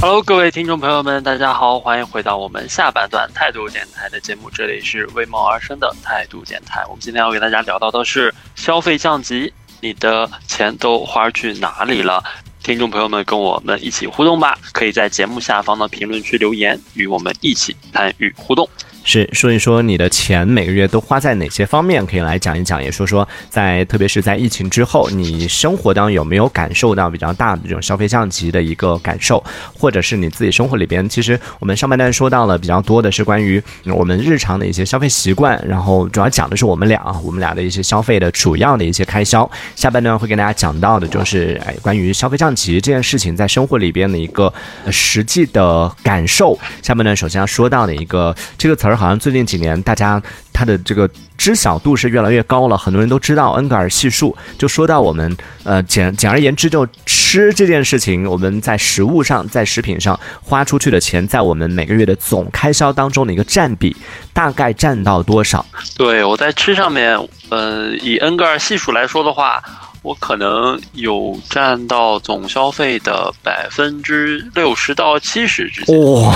Hello，各位听众朋友们，大家好，欢迎回到我们下半段态度电台的节目，这里是为梦而生的态度电台。我们今天要给大家聊到的是消费降级，你的钱都花去哪里了？听众朋友们，跟我们一起互动吧，可以在节目下方的评论区留言，与我们一起参与互动。是说一说你的钱每个月都花在哪些方面，可以来讲一讲，也说说在特别是在疫情之后，你生活当中有没有感受到比较大的这种消费降级的一个感受，或者是你自己生活里边，其实我们上半段说到了比较多的是关于我们日常的一些消费习惯，然后主要讲的是我们俩我们俩的一些消费的主要的一些开销。下半段会跟大家讲到的就是哎关于消费降级这件事情在生活里边的一个实际的感受。下半段首先要说到的一个这个词儿。好像最近几年，大家他的这个知晓度是越来越高了，很多人都知道恩格尔系数。就说到我们，呃，简简而言之，就吃这件事情，我们在食物上，在食品上花出去的钱，在我们每个月的总开销当中的一个占比，大概占到多少？对我在吃上面，呃，以恩格尔系数来说的话。我可能有占到总消费的百分之六十到七十之间。哇，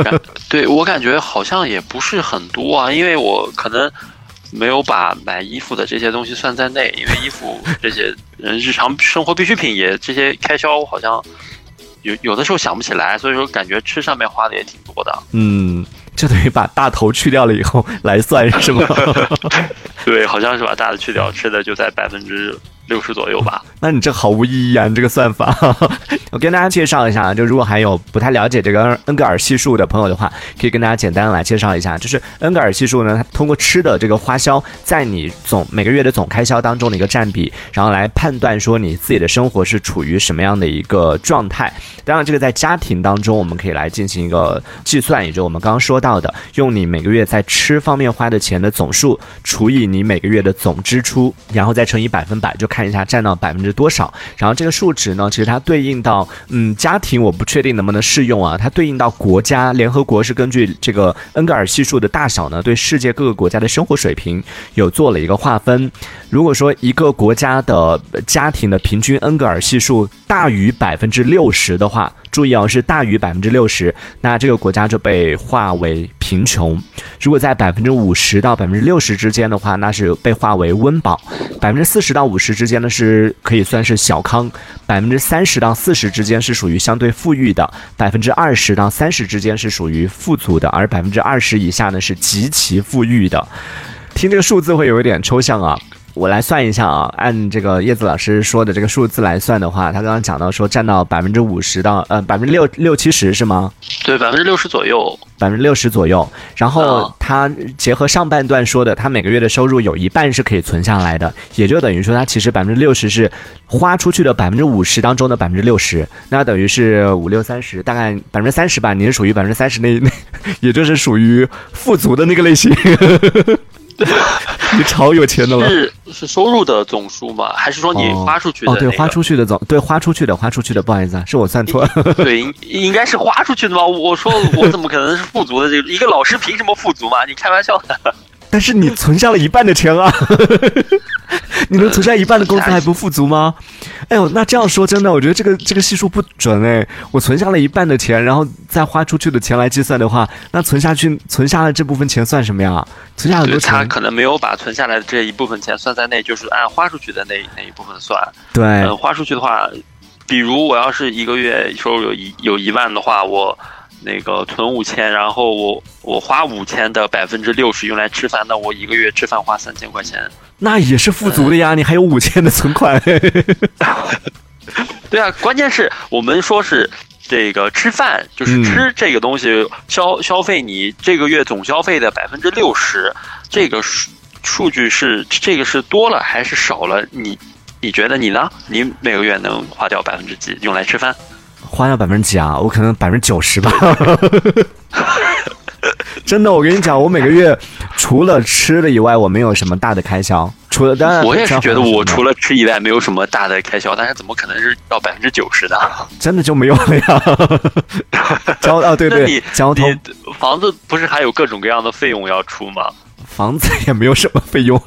对我感觉好像也不是很多啊，因为我可能没有把买衣服的这些东西算在内，因为衣服这些人日常生活必需品也这些开销好像有有的时候想不起来，所以说感觉吃上面花的也挺多的。嗯，就等于把大头去掉了以后来算是吗？对，好像是把大的去掉，吃的就在百分之。六十左右吧，那你这毫无意义啊！你这个算法，我跟大家介绍一下啊，就如果还有不太了解这个恩格尔系数的朋友的话，可以跟大家简单来介绍一下，就是恩格尔系数呢，它通过吃的这个花销在你总每个月的总开销当中的一个占比，然后来判断说你自己的生活是处于什么样的一个状态。当然，这个在家庭当中我们可以来进行一个计算，也就我们刚刚说到的，用你每个月在吃方面花的钱的总数除以你每个月的总支出，然后再乘以百分百就。看一下占到百分之多少，然后这个数值呢，其实它对应到嗯家庭，我不确定能不能适用啊。它对应到国家，联合国是根据这个恩格尔系数的大小呢，对世界各个国家的生活水平有做了一个划分。如果说一个国家的家庭的平均恩格尔系数大于百分之六十的话，注意哦，是大于百分之六十，那这个国家就被划为贫穷；如果在百分之五十到百分之六十之间的话，那是被划为温饱；百分之四十到五十之间呢，是可以算是小康；百分之三十到四十之间是属于相对富裕的；百分之二十到三十之间是属于富足的；而百分之二十以下呢，是极其富裕的。听这个数字会有一点抽象啊。我来算一下啊，按这个叶子老师说的这个数字来算的话，他刚刚讲到说占到百分之五十到呃百分之六六七十是吗？对，百分之六十左右，百分之六十左右。然后他结合上半段说的，他每个月的收入有一半是可以存下来的，也就等于说他其实百分之六十是花出去的百分之五十当中的百分之六十，那等于是五六三十，大概百分之三十吧。你是属于百分之三十那那，也就是属于富足的那个类型。你超有钱的了，是是收入的总数吗？还是说你花出去的？哦，对，花出去的总对，花出去的，花出去的，不好意思啊，是我算错了。对，应应该是花出去的吧？我说我怎么可能是富足的？这个一个老师凭什么富足嘛？你开玩笑的。但是你存下了一半的钱啊，你能存下一半的工资还不富足吗？哎呦，那这样说真的，我觉得这个这个系数不准哎。我存下了一半的钱，然后再花出去的钱来计算的话，那存下去存下的这部分钱算什么呀？存下很多钱，他可能没有把存下来的这一部分钱算在内，就是按花出去的那那一部分算。对，花出去的话，比如我要是一个月收入有一有一万的话，我。那个存五千，然后我我花五千的百分之六十用来吃饭，那我一个月吃饭花三千块钱，那也是富足的呀。你还有五千的存款。对啊，关键是我们说是这个吃饭，就是吃这个东西消消费你这个月总消费的百分之六十，这个数数据是这个是多了还是少了？你你觉得你呢？你每个月能花掉百分之几用来吃饭？花掉百分之几啊？我可能百分之九十吧。真的，我跟你讲，我每个月除了吃的以外，我没有什么大的开销。除了当然，我也是觉得我除了吃以外没有什么大的开销。但是怎么可能是到百分之九十的？真的就没有了呀？交啊，对对，交通房子不是还有各种各样的费用要出吗？房子也没有什么费用。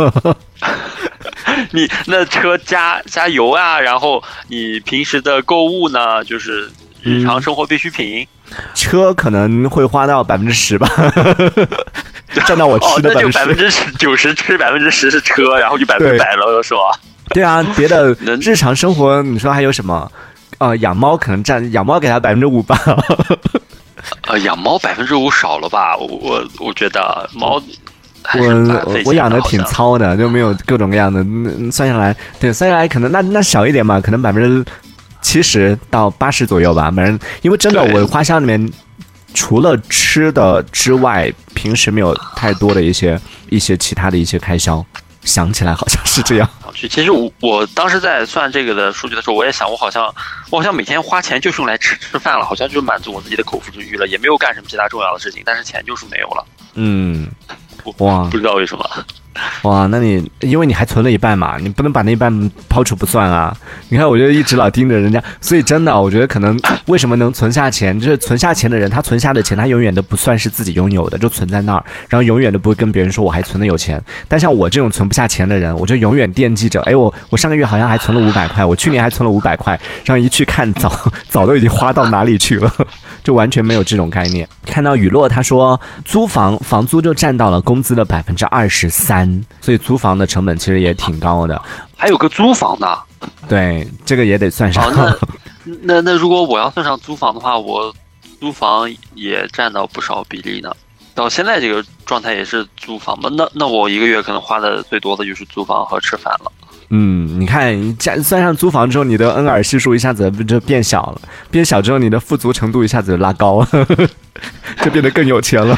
你那车加加油啊，然后你平时的购物呢，就是日常生活必需品。车可能会花到百分之十吧，占到我吃的百分之十，九十吃，百分之十是车，然后就百分之百了，是吧？对啊，别的 日常生活，你说还有什么？呃，养猫可能占养猫给他百分之五吧。呃，养猫百分之五少了吧？我我我觉得猫，我我养的挺糙的，就没有各种各样的。算下来，对，算下来可能那那少一点嘛，可能百分之七十到八十左右吧。反正因为真的，我花销里面除了吃的之外，平时没有太多的一些一些其他的一些开销。想起来好像是这样。其实我我当时在算这个的数据的时候，我也想，我好像我好像每天花钱就是用来吃吃饭了，好像就满足我自己的口腹之欲了，也没有干什么其他重要的事情，但是钱就是没有了。嗯，哇，不知道为什么。哇，那你因为你还存了一半嘛，你不能把那一半抛除不算啊！你看，我就一直老盯着人家，所以真的，我觉得可能为什么能存下钱，就是存下钱的人，他存下的钱，他永远都不算是自己拥有的，就存在那儿，然后永远都不会跟别人说我还存的有钱。但像我这种存不下钱的人，我就永远惦记着，哎，我我上个月好像还存了五百块，我去年还存了五百块，然后一去看，早早都已经花到哪里去了，就完全没有这种概念。看到雨落他说，租房房租就占到了工资的百分之二十三。所以租房的成本其实也挺高的，还有个租房的，对，这个也得算上。那那那如果我要算上租房的话，我租房也占到不少比例呢。到现在这个状态也是租房吧？那那我一个月可能花的最多的就是租房和吃饭了。嗯，你看加算上租房之后，你的恩尔系数一下子就变小了，变小之后，你的富足程度一下子就拉高了，就变得更有钱了。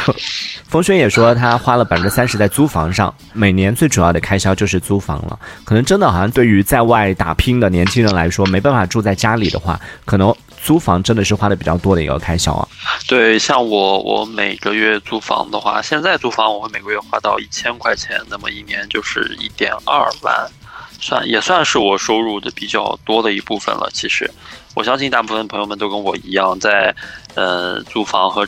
冯轩也说他花了百分之三十在租房上，每年最主要的开销就是租房了。可能真的好像对于在外打拼的年轻人来说，没办法住在家里的话，可能租房真的是花的比较多的一个开销啊。对，像我我每个月租房的话，现在租房我会每个月花到一千块钱，那么一年就是一点二万。算也算是我收入的比较多的一部分了。其实，我相信大部分朋友们都跟我一样，在呃租房和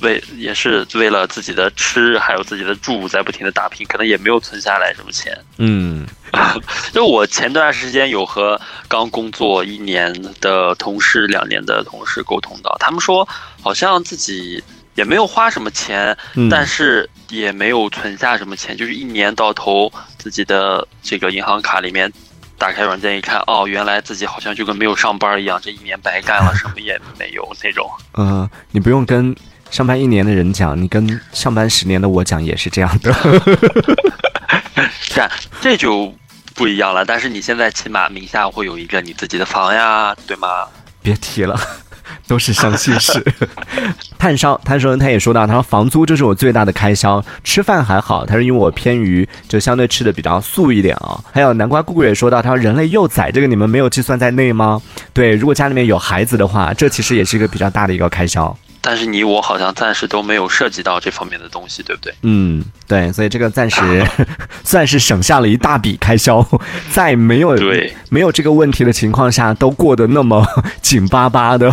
为也是为了自己的吃还有自己的住在不停的打拼，可能也没有存下来什么钱。嗯，就我前段时间有和刚工作一年的同事、两年的同事沟通到，他们说好像自己也没有花什么钱，但是。也没有存下什么钱，就是一年到头自己的这个银行卡里面，打开软件一看，哦，原来自己好像就跟没有上班一样，这一年白干了，什么也没有那种。嗯，你不用跟上班一年的人讲，你跟上班十年的我讲也是这样的。这这就不一样了。但是你现在起码名下会有一个你自己的房呀，对吗？别提了。都是伤心事。炭烧，他说他也说到，他说房租这是我最大的开销，吃饭还好，他说因为我偏于就相对吃的比较素一点啊。还有南瓜姑姑也说到，他说人类幼崽这个你们没有计算在内吗？对，如果家里面有孩子的话，这其实也是一个比较大的一个开销。但是你我好像暂时都没有涉及到这方面的东西，对不对？嗯，对，所以这个暂时 算是省下了一大笔开销，在没有对没有这个问题的情况下，都过得那么紧巴巴的。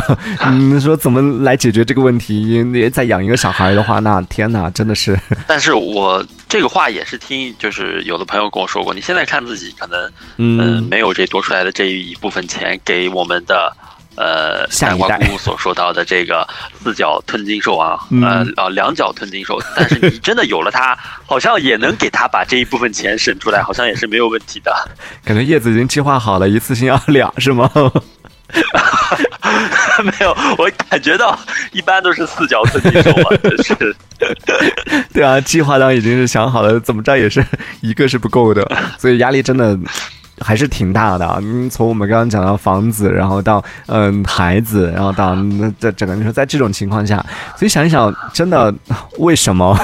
你说怎么来解决这个问题？你再养一个小孩的话，那天哪，真的是。但是我这个话也是听，就是有的朋友跟我说过，你现在看自己可能嗯没有这多出来的这一部分钱给我们的。呃，南瓜姑所说到的这个四脚吞金兽啊，呃啊两脚吞金兽，但是你真的有了它，好像也能给他把这一部分钱省出来，好像也是没有问题的。感觉叶子已经计划好了，一次性要两是吗？没有，我感觉到一般都是四脚吞金兽嘛，是。对啊，计划当已经是想好了，怎么着也是一个是不够的，所以压力真的。还是挺大的啊！嗯，从我们刚刚讲到房子，然后到嗯孩子，然后到那这整个你说在这种情况下，所以想一想，真的为什么？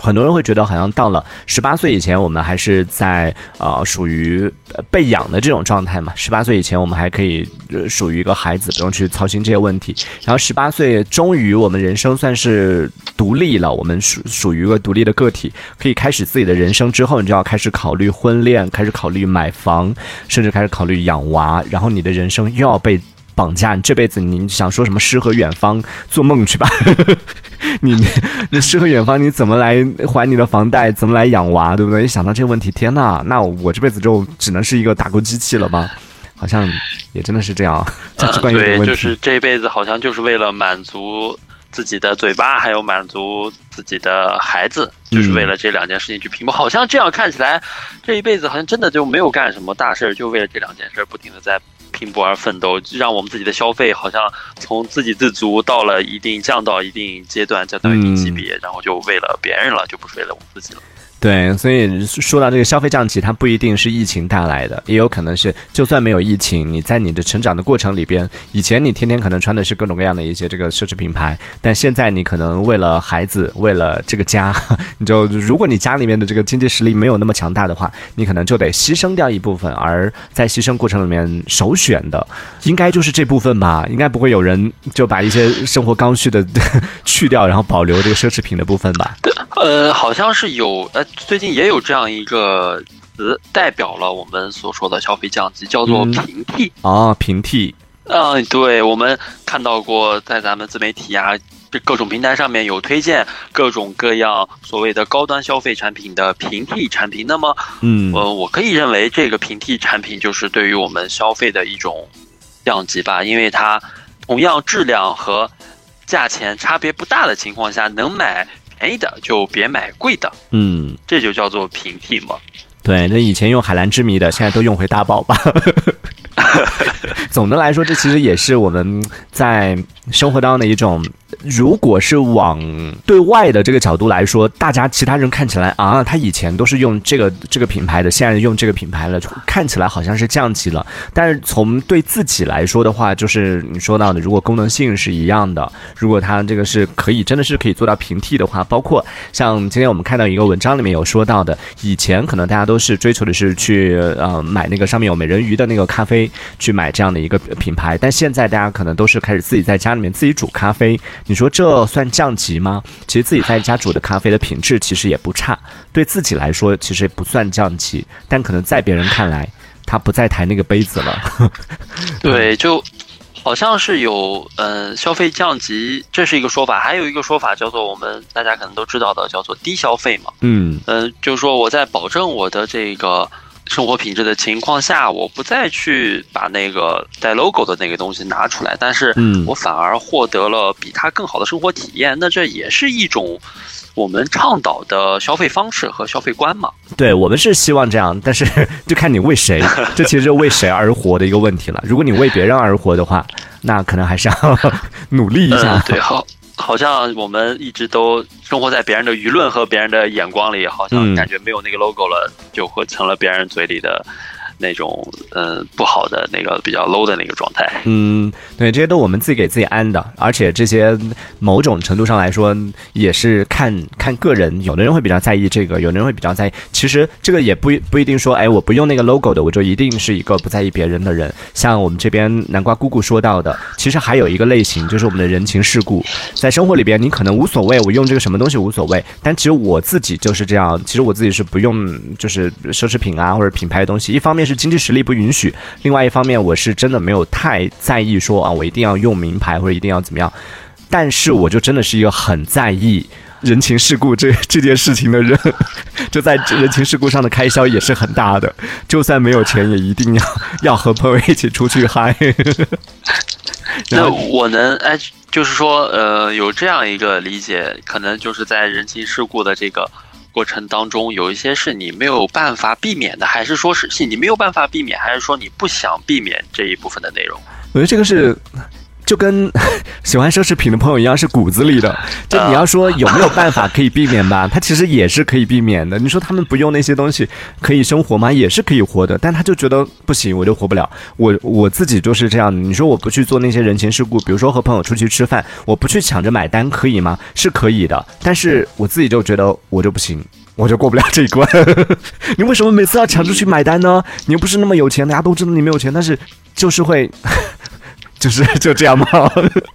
很多人会觉得好像到了十八岁以前，我们还是在呃属于被养的这种状态嘛。十八岁以前，我们还可以属于一个孩子，不用去操心这些问题。然后十八岁，终于我们人生算是独立了，我们属属于一个独立的个体，可以开始自己的人生之后，你就要开始考虑婚恋，开始考虑买房，甚至开始考虑养娃。然后你的人生又要被。绑架你这辈子，你想说什么诗和远方？做梦去吧！你你诗和远方，你怎么来还你的房贷？怎么来养娃？对不对？一想到这个问题，天呐，那我这辈子就只能是一个打工机器了吗？好像也真的是这样，价值观有点对，问题。就是这一辈子好像就是为了满足自己的嘴巴，还有满足自己的孩子，就是为了这两件事情去拼搏。好像这样看起来，这一辈子好像真的就没有干什么大事儿，就为了这两件事儿不停的在拼搏而奋斗，让我们自己的消费好像从自给自足到了一定降到一定阶段，降到一定级别，然后就为了别人了，就不是为了我们自己了。对，所以说到这个消费降级，它不一定是疫情带来的，也有可能是就算没有疫情，你在你的成长的过程里边，以前你天天可能穿的是各种各样的一些这个奢侈品牌，但现在你可能为了孩子，为了这个家，你就如果你家里面的这个经济实力没有那么强大的话，你可能就得牺牲掉一部分，而在牺牲过程里面首选的应该就是这部分吧，应该不会有人就把一些生活刚需的 去掉，然后保留这个奢侈品的部分吧。呃，好像是有，呃，最近也有这样一个词代表了我们所说的消费降级，叫做嗯平替。啊，平替，嗯、对，我们看到过在咱们自媒体啊，这各种平台上面有推荐各种各样所谓的高端消费产品的平替产品。那么，嗯，呃，我可以认为这个平替产品就是对于我们消费的一种降级吧，因为它同样质量和价钱差别不大的情况下，能买便宜的就别买贵的。嗯。这就叫做平替嘛。对，那以前用海蓝之谜的，现在都用回大宝吧。总的来说，这其实也是我们在生活当中的一种，如果是往对外的这个角度来说，大家其他人看起来啊，他以前都是用这个这个品牌的，现在用这个品牌了，看起来好像是降级了。但是从对自己来说的话，就是你说到的，如果功能性是一样的，如果它这个是可以真的是可以做到平替的话，包括像今天我们看到一个文章里面有说到的，以前可能大家都是追求的是去呃买那个上面有美人鱼的那个咖啡，去买这样的一个品牌，但现在大家可能都是开始自己在家里面自己煮咖啡，说这算降级吗？其实自己在家煮的咖啡的品质其实也不差，对自己来说其实不算降级，但可能在别人看来，他不再抬那个杯子了。对，就好像是有呃消费降级，这是一个说法，还有一个说法叫做我们大家可能都知道的，叫做低消费嘛。嗯嗯、就是说我在保证我的这个生活品质的情况下，我不再去把那个带 logo 的那个东西拿出来，但是嗯我反而获得了比它更好的生活体验，那这也是一种我们倡导的消费方式和消费观嘛。对我们是希望这样，但是 就看你为谁，这其实是为谁而活的一个问题了。如果你为别人而活的话，那可能还是要 努力一嗯下，。对，好，好像我们一直都生活在别人的舆论和别人的眼光里，好像嗯。感觉没有那个 logo 了，就会成了别人嘴里的那种嗯、不好的那个比较 low 的那个状态。嗯，对，这些都我们自己给自己安的，而且这些某种程度上来说也是看看个人，有的人会比较在意这个，有的人会比较在意。其实这个也不不一定说，哎，我不用那个 logo 的，我就一定是一个不在意别人的人。像我们这边南瓜姑姑说到的，其实还有一个类型，就是我们的人情世故，在生活里边你可能无所谓，我用这个什么东西无所谓，但其实我自己就是这样，其实我自己是不用就是奢侈品啊或者品牌的东西，一方面是经济实力不允许，另外一方面我是真的没有太在意说啊，我一定要用名牌或者一定要怎么样，但是我就真的是一个很在意。人情世故这这件事情的人，就在人情世故上的开销也是很大的，就算没有钱，也一定要要和朋友一起出去嗨。那我能哎，就是说呃，有这样一个理解，可能就是在人情世故的这个。过程当中有一些是你没有办法避免的，还是说是是你没有办法避免，还是说你不想避免这一部分的内容？我觉得这个是。就跟 喜欢奢侈品的朋友一样，是骨子里的。就你要说有没有办法可以避免吧，他其实也是可以避免的。你说他们不用那些东西可以生活吗？也是可以活的，但他就觉得不行，我就活不了。我我自己就是这样。你说我不去做那些人情世故，比如说和朋友出去吃饭，我不去抢着买单，可以吗？是可以的，但是我自己就觉得我就不行。我就过不了这一关，你为什么每次要抢着去买单呢？你又不是那么有钱，大家都知道你没有钱，但是就是会，就是 就这样吗？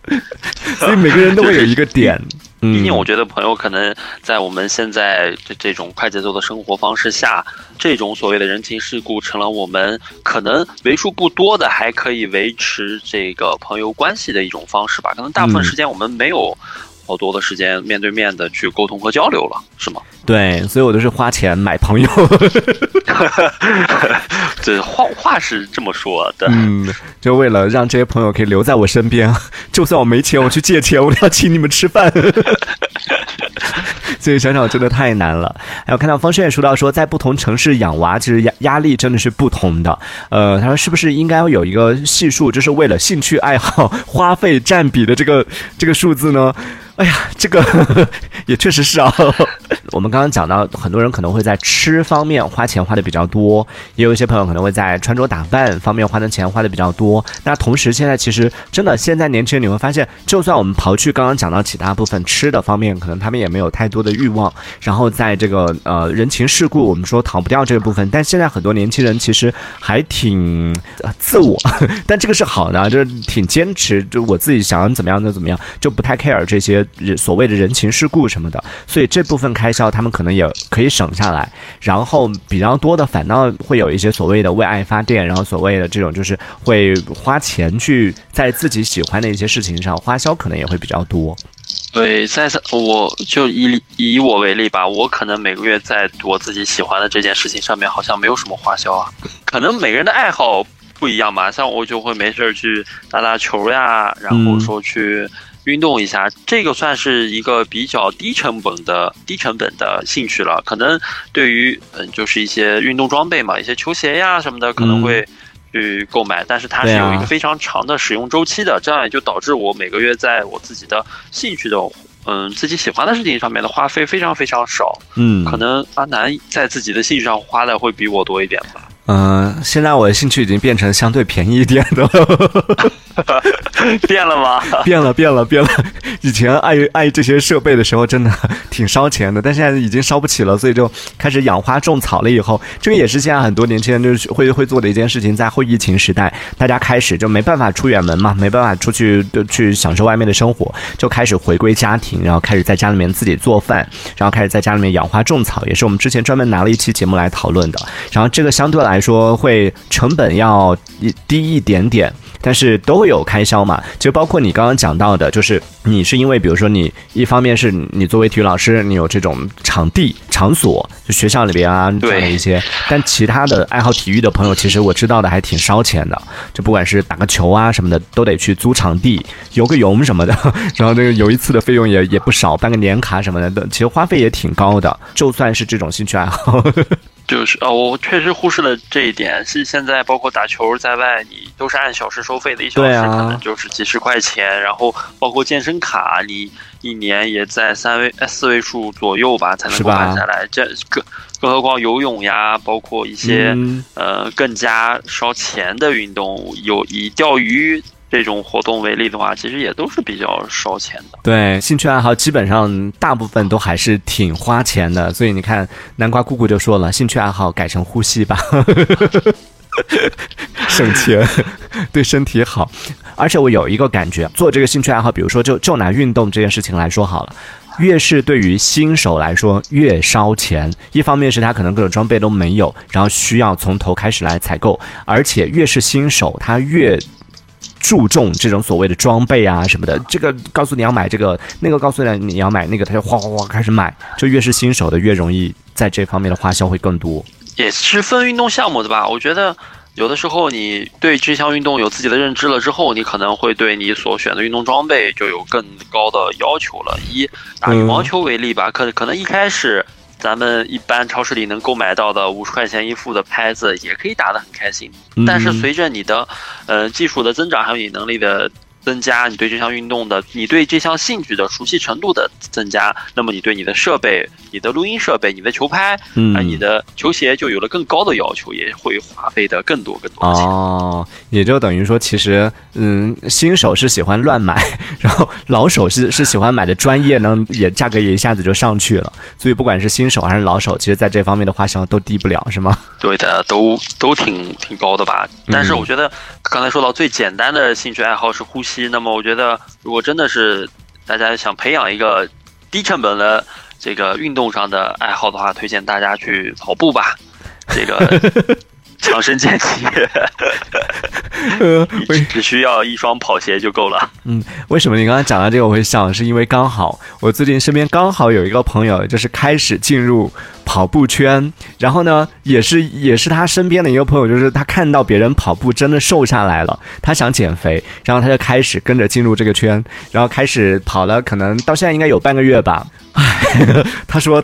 所以每个人都会有一个点。嗯毕竟我觉得朋友可能在我们现在这这种快节奏的生活方式下，这种所谓的人情世故成了我们可能为数不多的还可以维持这个朋友关系的一种方式吧。可能大部分嗯时间我们没有好多的时间面对面的去沟通和交流了，是吗？对，所以我都是花钱买朋友。这花花话是这么说的。嗯，就为了让这些朋友可以留在我身边，就算我没钱，我去借钱，我都要请你们吃饭。所以想想真的太难了。还有看到方轩也说到说，在不同城市养娃，其实压压力真的是不同的。呃，他说是不是应该有一个系数，就是为了兴趣爱好花费占比的这个这个数字呢？哎呀，这个 也确实是啊。我们刚刚讲到，很多人可能会在吃方面花钱花的比较多，也有一些朋友可能会在穿着打扮方面花的钱花的比较多。那同时，现在其实真的，现在年轻人你会发现，就算我们刨去刚刚讲到其他部分吃的方面，可能他们也没有太多的欲望。然后在这个呃人情世故，我们说逃不掉这个部分，但现在很多年轻人其实还挺自我，但这个是好的，就是挺坚持，就我自己想怎么样就怎么样，就不太 care 这些。所谓的人情世故什么的，所以这部分开销他们可能也可以省下来，然后比较多的反倒会有一些所谓的为爱发电，然后所谓的这种就是会花钱去在自己喜欢的一些事情上花销，可能也会比较多。对，在我就以以我为例吧，我可能每个月在我自己喜欢的这件事情上面好像没有什么花销啊，可能每个人的爱好不一样吧，像我就会没事儿去打打球呀，然后说去。运动一下，这个算是一个比较低成本的低成本的兴趣了。可能对于嗯，就是一些运动装备嘛，一些球鞋呀什么的，可能会去购买。但是它是有一个非常长的使用周期的，这样也就导致我每个月在我自己的兴趣的嗯自己喜欢的事情上面的花费非常非常少。嗯，可能阿南在自己的兴趣上花的会比我多一点吧。嗯，现在我的兴趣已经变成相对便宜一点的了，变了吗？变了，变了，变了。以前爱爱这些设备的时候，真的挺烧钱的，但现在已经烧不起了，所以就开始养花种草了。以后，这个也是现在很多年轻人就是会会做的一件事情。在后疫情时代，大家开始就没办法出远门嘛，没办法出去去享受外面的生活，就开始回归家庭，然后开始在家里面自己做饭，然后开始在家里面养花种草，也是我们之前专门拿了一期节目来讨论的。然后这个相对来。说会成本要低一点点，但是都会有开销嘛。就包括你刚刚讲到的，就是你是因为，比如说你一方面是你作为体育老师，你有这种场地场所，就学校里边啊这样的一些。但其他的爱好体育的朋友，其实我知道的还挺烧钱的。就不管是打个球啊什么的，都得去租场地，游个泳什么的。然后那个游一次的费用也也不少，办个年卡什么的，其实花费也挺高的。就算是这种兴趣爱好。就是啊，我确实忽视了这一点。是现在包括打球在外，你都是按小时收费的，一小时可能就是几十块钱。然后包括健身卡，你一年也在三位、四位数左右吧，才能够办下来。这更更何况游泳呀，包括一些呃更加烧钱的运动，有以钓鱼。这种活动为例的话，其实也都是比较烧钱的。对，兴趣爱好基本上大部分都还是挺花钱的。所以你看，南瓜姑姑就说了，兴趣爱好改成呼吸吧，省钱，对身体好。而且我有一个感觉，做这个兴趣爱好，比如说就就拿运动这件事情来说好了，越是对于新手来说越烧钱。一方面是他可能各种装备都没有，然后需要从头开始来采购，而且越是新手，他越。注重这种所谓的装备啊什么的，这个告诉你要买这个，那个告诉你你要买那个，他就哗哗哗开始买，就越是新手的越容易在这方面的花销会更多。也是分运动项目的吧？我觉得有的时候你对这项运动有自己的认知了之后，你可能会对你所选的运动装备就有更高的要求了。以打羽毛球为例吧，可可能一开始。咱们一般超市里能购买到的五十块钱一副的拍子，也可以打得很开心。但是随着你的，呃，技术的增长，还有你能力的。增加你对这项运动的，你对这项兴趣的熟悉程度的增加，那么你对你的设备、你的录音设备、你的球拍啊、你的球鞋就有了更高的要求，也会花费的更多更多钱。哦，也就等于说，其实嗯，新手是喜欢乱买，然后老手是是喜欢买的专业呢，也价格也一下子就上去了。所以不管是新手还是老手，其实在这方面的花销都低不了，是吗？对的，都都挺挺高的吧。但是我觉得刚才说到最简单的兴趣爱好是呼吸。那么我觉得，如果真的是大家想培养一个低成本的这个运动上的爱好的话，推荐大家去跑步吧。这个 强身健体。呃，只只需要一双跑鞋就够了。嗯，为什么你刚才讲到这个我会笑？是因为刚好我最近身边刚好有一个朋友，就是开始进入跑步圈，然后呢，也是也是他身边的一个朋友，就是他看到别人跑步真的瘦下来了，他想减肥，然后他就开始跟着进入这个圈，然后开始跑了，可能到现在应该有半个月吧。唉，他说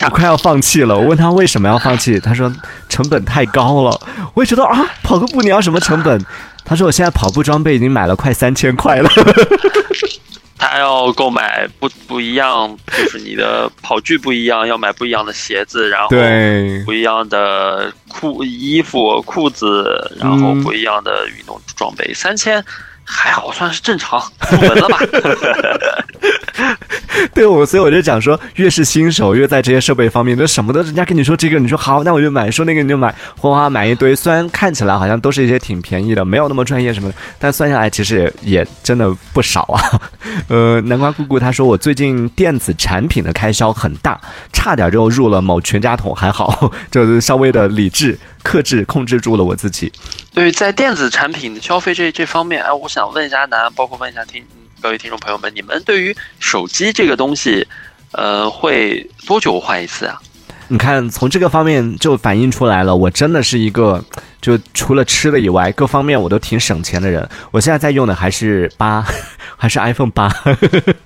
我快要放弃了。我问他为什么要放弃，他说成本太高了。我也觉得啊，跑个步你要什么成本？他说我现在跑步装备已经买了快三千块了。他要购买不不一样，就是你的跑具不一样，要买不一样的鞋子，然后对不一样的裤衣服、裤子，然后不一样的运动装备，三千还好算是正常入门了吧。对我，所以我就讲说，越是新手，越在这些设备方面，就什么都人家跟你说这个，你说好，那我就买；说那个你就买，哗哗买一堆。虽然看起来好像都是一些挺便宜的，没有那么专业什么的，但算下来其实也也真的不少啊。呃，南瓜姑姑她说我最近电子产品的开销很大，差点就入了某全家桶，还好 就是稍微的理智克制控制住了我自己。对，在电子产品消费这这方面，哎，我想问一下南，包括问一下听。各位听众朋友们，你们对于手机这个东西，呃，会多久换一次啊？你看，从这个方面就反映出来了，我真的是一个就除了吃的以外，各方面我都挺省钱的人。我现在在用的还是八，还是 iPhone 八，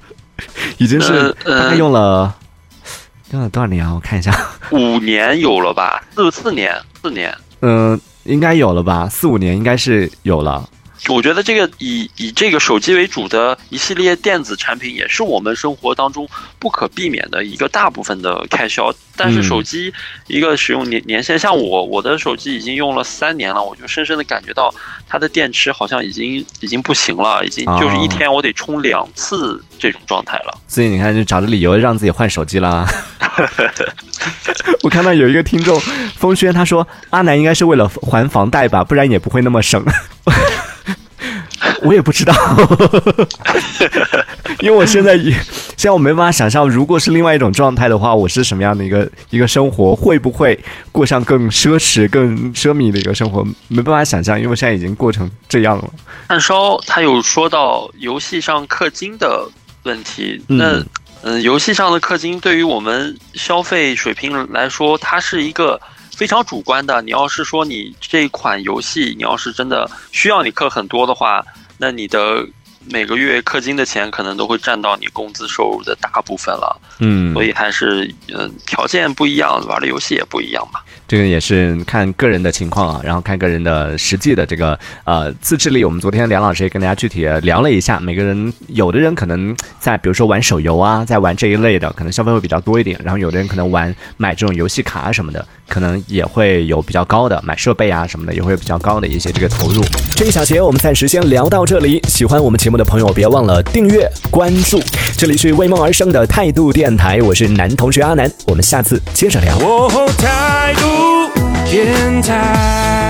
已经是大概用了用了多少年啊？我看一下，五年有了吧？四四年，四年，嗯，应该有了吧？四五年应该是有了。我觉得这个以以这个手机为主的一系列电子产品，也是我们生活当中不可避免的一个大部分的开销。但是手机一个使用年年限，像我我的手机已经用了三年了，我就深深的感觉到它的电池好像已经已经不行了，已经就是一天我得充两次这种状态了。所以你看，就找着理由让自己换手机了。我看到有一个听众风轩他说：“阿南应该是为了还房贷吧，不然也不会那么省。” 我也不知道，因为我现在也，现在我没办法想象，如果是另外一种状态的话，我是什么样的一个一个生活，会不会过上更奢侈、更奢靡的一个生活？没办法想象，因为我现在已经过成这样了。炭烧他有说到游戏上氪金的问题，那嗯，游戏上的氪金对于我们消费水平来说，它是一个。非常主观的，你要是说你这款游戏，你要是真的需要你氪很多的话，那你的每个月氪金的钱可能都会占到你工资收入的大部分了。嗯，所以还是嗯条件不一样，玩的游戏也不一样嘛。这个也是看个人的情况啊，然后看个人的实际的这个呃自制力。我们昨天梁老师也跟大家具体聊了一下，每个人有的人可能在比如说玩手游啊，在玩这一类的，可能消费会比较多一点。然后有的人可能玩买这种游戏卡什么的，可能也会有比较高的买设备啊什么的，也会有比较高的一些这个投入。这一小节我们暂时先聊到这里。喜欢我们节目的朋友，别忘了订阅关注。这里是为梦而生的态度电台，我是男同学阿南，我们下次接着聊。天才。